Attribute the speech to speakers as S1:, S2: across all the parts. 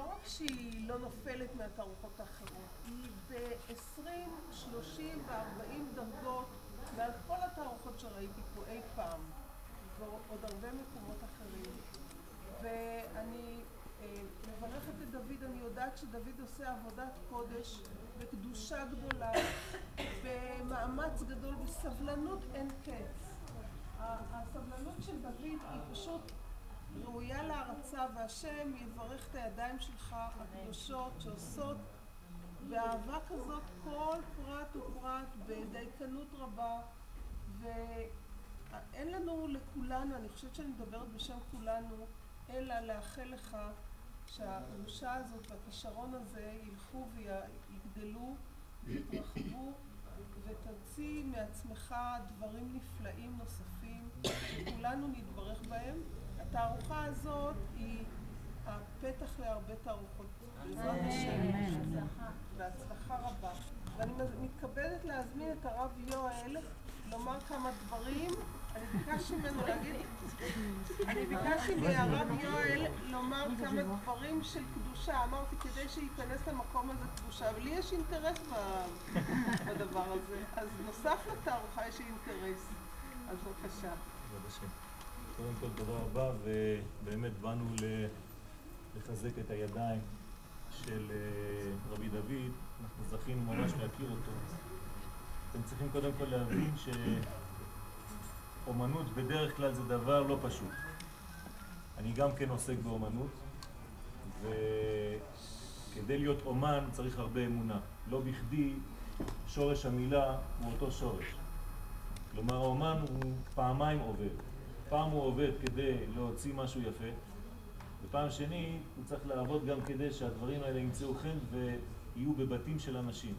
S1: לא רק שהיא לא נופלת מהתערוכות האחרות, היא ב-20, 30 ו-40 דרגות מעל כל התערוכות שראיתי פה אי פעם, ועוד הרבה מקומות אחרים. ואני אה, מברכת את דוד, אני יודעת שדוד עושה עבודת קודש בקדושה גדולה, במאמץ גדול, בסבלנות אין קץ. הסבלנות של דוד היא פשוט ראויה להערצה, והשם יברך את הידיים שלך הקדושות שעושות באהבה כזאת כל פרט ופרט, בדייקנות רבה, ואין לנו לכולנו, אני חושבת שאני מדברת בשם כולנו, אלא לאחל לך שהקדושה הזאת והכישרון הזה ילכו ויגדלו ויתרחבו ותוציא מעצמך דברים נפלאים נוספים שכולנו נתברך בהם. התערוכה הזאת היא הפתח להרבה תערוכות, בעזרת השם, בהצלחה רבה. ואני מתכבדת להזמין את הרב יואל לומר כמה דברים. אני ביקשתי ממנו להגיד, אני ביקשתי מהרב יואל לומר כמה דברים של קדושה. אמרתי, כדי שייכנס למקום הזה קדושה, אבל לי יש אינטרס בדבר הזה. אז נוסף לתערוכה יש אינטרס. אז בבקשה.
S2: קודם כל תודה רבה, ובאמת באנו לחזק את הידיים של אה, רבי דוד, אנחנו זכינו ממש להכיר אותו. אתם צריכים קודם כל להבין שאומנות בדרך כלל זה דבר לא פשוט. אני גם כן עוסק באומנות, וכדי להיות אומן צריך הרבה אמונה. לא בכדי שורש המילה הוא אותו שורש. כלומר, האומן הוא פעמיים עובד. פעם הוא עובד כדי להוציא משהו יפה, ופעם שני הוא צריך לעבוד גם כדי שהדברים האלה ימצאו חן ויהיו בבתים של אנשים.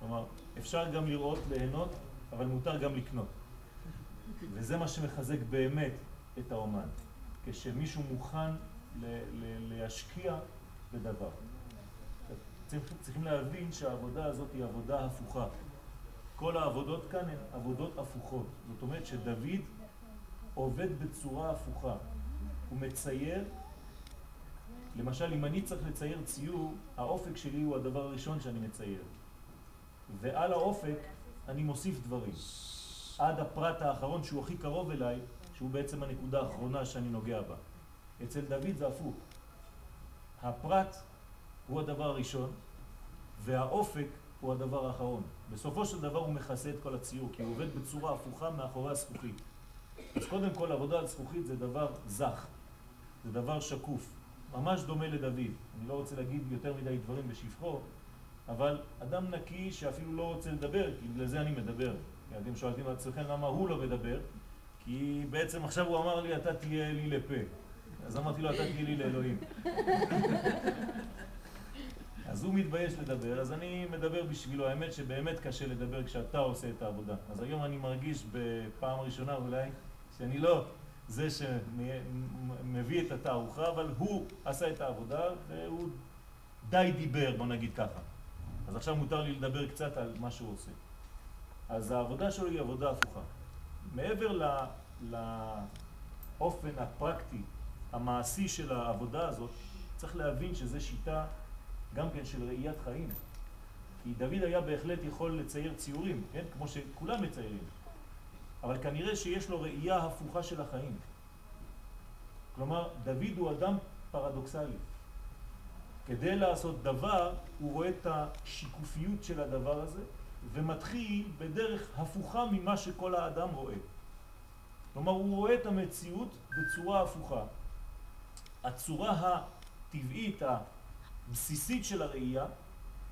S2: כלומר, אפשר גם לראות, ליהנות, אבל מותר גם לקנות. וזה מה שמחזק באמת את האומן, כשמישהו מוכן להשקיע בדבר. צריכים להבין שהעבודה הזאת היא עבודה הפוכה. כל העבודות כאן הן עבודות הפוכות. זאת אומרת שדוד עובד בצורה הפוכה. הוא מצייר, למשל אם אני צריך לצייר ציור, האופק שלי הוא הדבר הראשון שאני מצייר. ועל האופק אני מוסיף דברים. עד הפרט האחרון שהוא הכי קרוב אליי, שהוא בעצם הנקודה האחרונה שאני נוגע בה. אצל דוד זה הפוך. הפרט הוא הדבר הראשון, והאופק הוא הדבר האחרון. בסופו של דבר הוא מכסה את כל הציור, כי הוא עובד בצורה הפוכה מאחורי הזכוכית. אז קודם כל עבודה על זכוכית זה דבר זך, זה דבר שקוף, ממש דומה לדוד. אני לא רוצה להגיד יותר מדי דברים בשפחו, אבל אדם נקי שאפילו לא רוצה לדבר, כי בגלל זה אני מדבר. אתם שואלים עצמכם למה הוא לא מדבר, כי בעצם עכשיו הוא אמר לי אתה תהיה לי לפה. אז אמרתי לו אתה תהיה לי לאלוהים. אז הוא מתבייש לדבר, אז אני מדבר בשבילו. האמת שבאמת קשה לדבר כשאתה עושה את העבודה. אז היום אני מרגיש בפעם ראשונה אולי שאני לא זה שמביא את התערוכה, אבל הוא עשה את העבודה והוא די דיבר, בוא נגיד ככה. אז עכשיו מותר לי לדבר קצת על מה שהוא עושה. אז העבודה שלו היא עבודה הפוכה. מעבר לאופן הפרקטי, המעשי של העבודה הזאת, צריך להבין שזו שיטה גם כן של ראיית חיים. כי דוד היה בהחלט יכול לצייר ציורים, כן? כמו שכולם מציירים. אבל כנראה שיש לו ראייה הפוכה של החיים. כלומר, דוד הוא אדם פרדוקסלי. כדי לעשות דבר, הוא רואה את השיקופיות של הדבר הזה, ומתחיל בדרך הפוכה ממה שכל האדם רואה. כלומר, הוא רואה את המציאות בצורה הפוכה. הצורה הטבעית, הבסיסית של הראייה,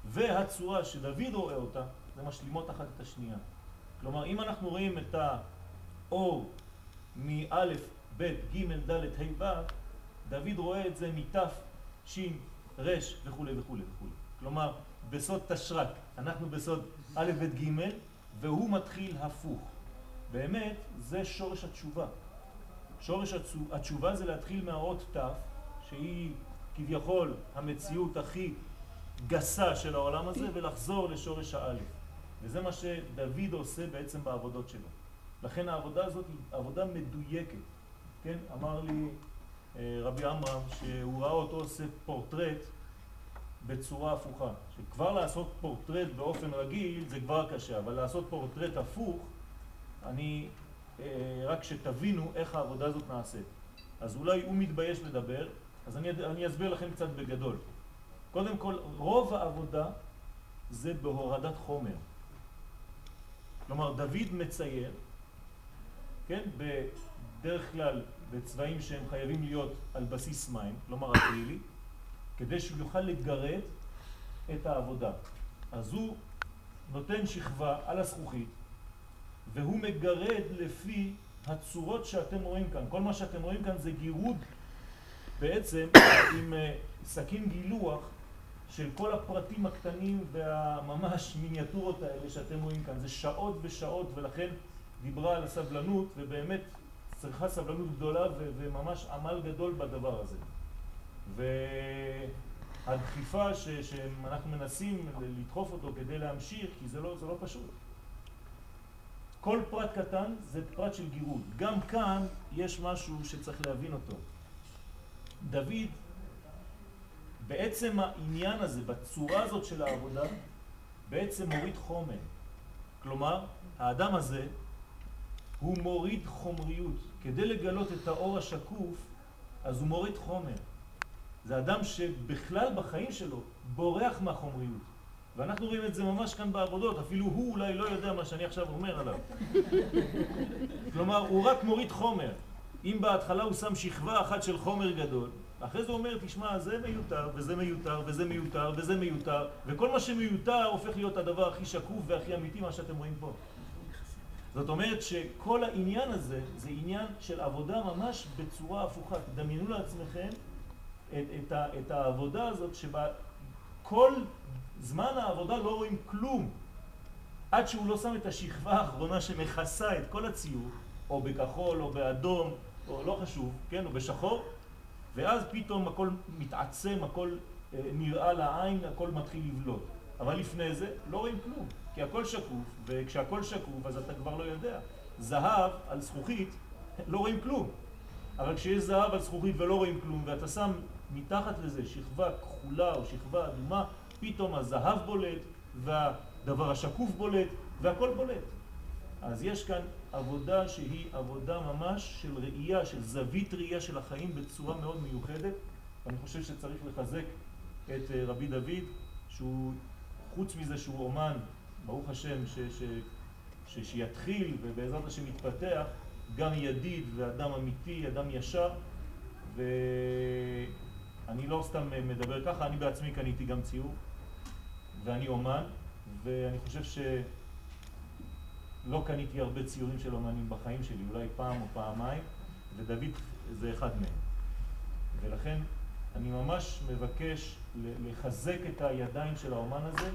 S2: והצורה שדוד רואה אותה, זה משלימות אחת את השנייה. כלומר, אם אנחנו רואים את האור מא', ב', ג', ד', ה', ו', דוד רואה את זה מת', ש', ר' וכו' וכו' וכו'. כלומר, בסוד תשרק, אנחנו בסוד א', ב', ג', והוא מתחיל הפוך. באמת, זה שורש התשובה. שורש התשובה זה להתחיל מהאות ת', שהיא כביכול המציאות הכי גסה של העולם הזה, ולחזור לשורש האלף. וזה מה שדוד עושה בעצם בעבודות שלו. לכן העבודה הזאת היא עבודה מדויקת. כן, אמר לי אה, רבי עמרם, שהוא ראה אותו עושה פורטרט בצורה הפוכה. שכבר לעשות פורטרט באופן רגיל זה כבר קשה, אבל לעשות פורטרט הפוך, אני, אה, רק שתבינו איך העבודה הזאת נעשית. אז אולי הוא מתבייש לדבר, אז אני, אני אסביר לכם קצת בגדול. קודם כל, רוב העבודה זה בהורדת חומר. כלומר, דוד מצייר, כן, בדרך כלל בצבעים שהם חייבים להיות על בסיס מים, כלומר אקרילי, כדי שהוא יוכל לגרד את העבודה. אז הוא נותן שכבה על הזכוכית, והוא מגרד לפי הצורות שאתם רואים כאן. כל מה שאתם רואים כאן זה גירוד בעצם עם אה, סכין גילוח של כל הפרטים הקטנים והממש מיניאטורות האלה שאתם רואים כאן. זה שעות ושעות ולכן דיברה על הסבלנות ובאמת צריכה סבלנות גדולה וממש עמל גדול בדבר הזה. והדחיפה ש- שאנחנו מנסים לדחוף אותו כדי להמשיך, כי זה לא, זה לא פשוט. כל פרט קטן זה פרט של גירוד. גם כאן יש משהו שצריך להבין אותו. דוד, בעצם העניין הזה, בצורה הזאת של העבודה, בעצם מוריד חומר. כלומר, האדם הזה הוא מוריד חומריות. כדי לגלות את האור השקוף, אז הוא מוריד חומר. זה אדם שבכלל בחיים שלו בורח מהחומריות. ואנחנו רואים את זה ממש כאן בעבודות, אפילו הוא אולי לא יודע מה שאני עכשיו אומר עליו. כלומר, הוא רק מוריד חומר. אם בהתחלה הוא שם שכבה אחת של חומר גדול, אחרי זה הוא אומר, תשמע, זה מיותר, וזה מיותר, וזה מיותר, וזה מיותר, וכל מה שמיותר הופך להיות הדבר הכי שקוף והכי אמיתי, מה שאתם רואים פה. זאת אומרת שכל העניין הזה, זה עניין של עבודה ממש בצורה הפוכה. תדמיינו לעצמכם את, את, ה, את העבודה הזאת שבה כל זמן העבודה לא רואים כלום עד שהוא לא שם את השכבה האחרונה שמכסה את כל הציור, או בכחול, או באדום, או לא חשוב, כן, או בשחור, ואז פתאום הכל מתעצם, הכל אה, נראה לעין, הכל מתחיל לבלוט. אבל לפני זה לא רואים כלום, כי הכל שקוף, וכשהכל שקוף אז אתה כבר לא יודע. זהב על זכוכית לא רואים כלום, אבל כשיש זהב על זכוכית ולא רואים כלום, ואתה שם מתחת לזה שכבה כחולה או שכבה אדומה, פתאום הזהב בולט והדבר השקוף בולט והכל בולט. אז יש כאן עבודה שהיא עבודה ממש של ראייה, של זווית ראייה של החיים בצורה מאוד מיוחדת. אני חושב שצריך לחזק את אה, רבי דוד, שהוא, חוץ מזה שהוא אומן, ברוך השם, ש, ש, ש, שיתחיל ובעזרת השם יתפתח, גם ידיד ואדם אמיתי, אדם ישר, ואני לא סתם מדבר ככה, אני בעצמי קניתי גם ציור, ואני אומן, ואני חושב שלא קניתי הרבה ציורים של אומנים בחיים שלי, אולי פעם או פעמיים, ודוד זה אחד מהם. ולכן אני ממש מבקש לחזק את הידיים של האומן הזה,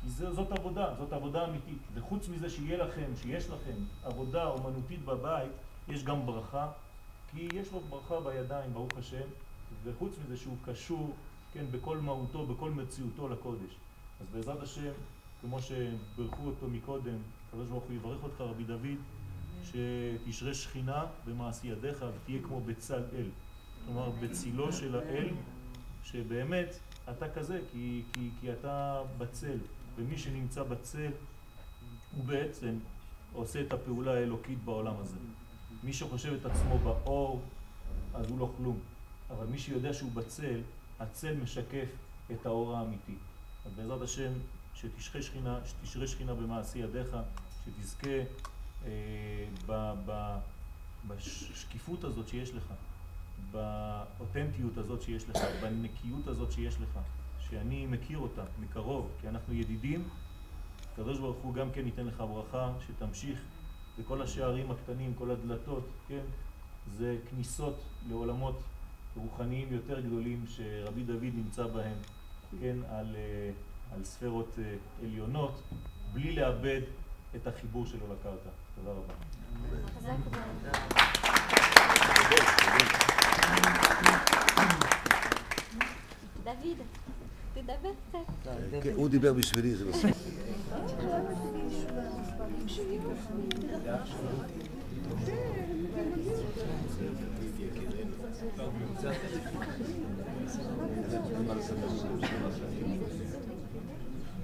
S2: כי זה, זאת עבודה, זאת עבודה אמיתית. וחוץ מזה שיהיה לכם, שיש לכם עבודה אומנותית בבית, יש גם ברכה, כי יש לו ברכה בידיים, ברוך השם, וחוץ מזה שהוא קשור, כן, בכל מהותו, בכל מציאותו לקודש. אז בעזרת השם, כמו שברכו אותו מקודם, הקדוש ברוך הוא יברך אותך רבי דוד, שתשרה שכינה במעשי ידיך ותהיה כמו בצל אל. כלומר, בצילו של האל, שבאמת אתה כזה, כי, כי, כי אתה בצל, ומי שנמצא בצל הוא בעצם עושה את הפעולה האלוקית בעולם הזה. מי שחושב את עצמו באור, אז הוא לא כלום. אבל מי שיודע שהוא בצל, הצל משקף את האור האמיתי. אז בעזרת השם, שתשרה שכינה, שתשרה שכינה במעשי ידיך, שתזכה אה, ב, ב, בשקיפות הזאת שיש לך, באותנטיות הזאת שיש לך, בנקיות הזאת שיש לך, שאני מכיר אותה מקרוב, כי אנחנו ידידים, הקדוש ברוך הוא גם כן ייתן לך ברכה, שתמשיך וכל השערים הקטנים, כל הדלתות, כן, זה כניסות לעולמות רוחניים יותר גדולים שרבי דוד נמצא בהם, כן, על, אה, על ספרות אה, עליונות, בלי לאבד את החיבור שלו לקרקע. תודה רבה.
S3: דוד, תדבר קצת.
S4: כן, הוא דיבר בשבילי, זה בסדר. אני יודעת,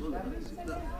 S4: solo necesita uh,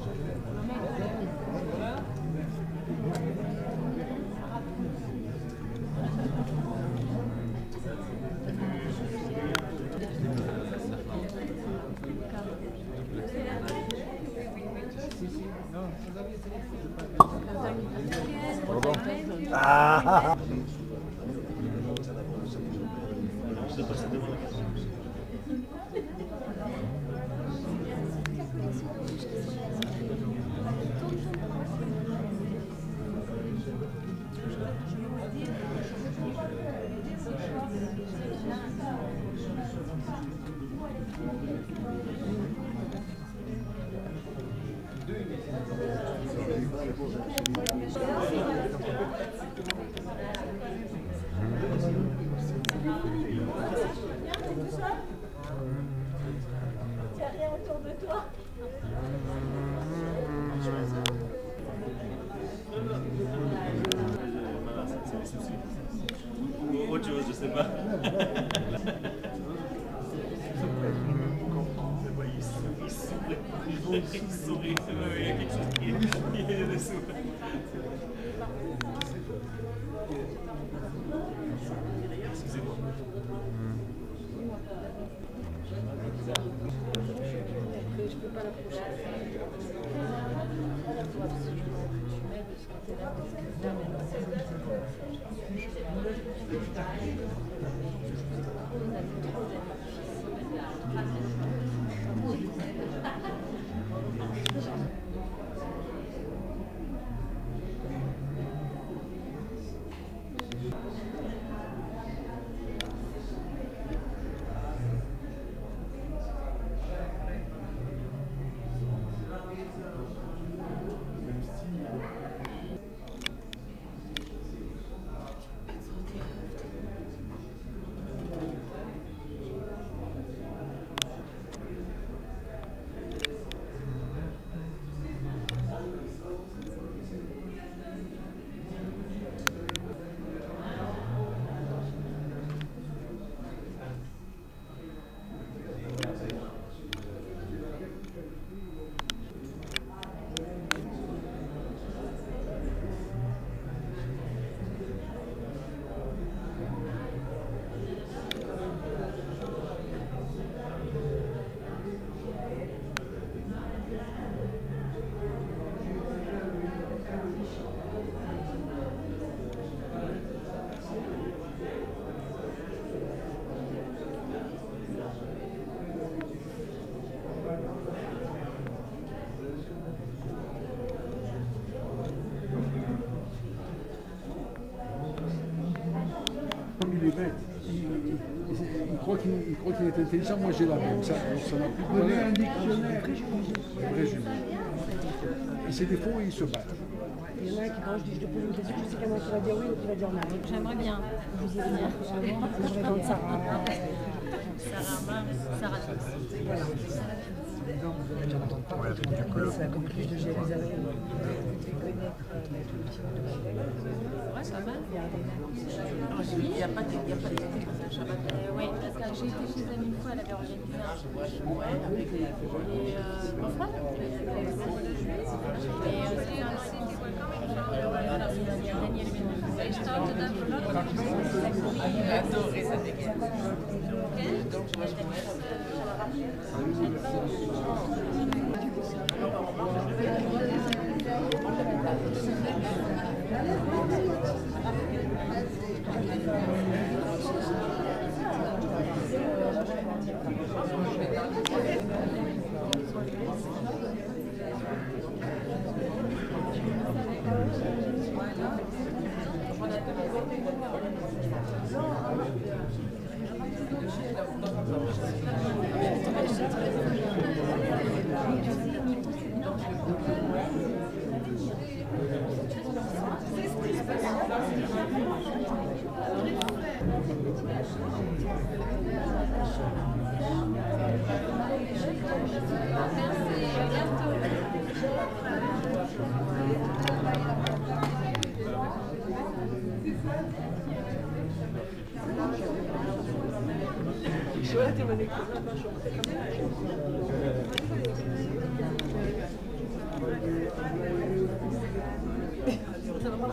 S4: What's the?
S3: autour de toi.
S2: Autre chose, je sais pas. Excusez-moi.
S5: Est intelligent, moi j'ai la même. Ça, ça n'a plus de valeur. Un vrai jumeau. Et ses défauts, ils se battent.
S6: Il y en a qui, quand je dis je te pose une question, je sais comment tu vas dire oui ou tu vas dire non.
S1: J'aimerais bien.
S6: Vous y venir. Je vais répondre Sarah.
S1: Sarah
S6: C'est la communauté de Jérusalem.
S1: Ouais, ça va. Il n'y a pas de il y a pas de oui, parce que j'ai été chez elle une fois, elle avait un chez Merci, à bientôt.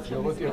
S5: Je retire.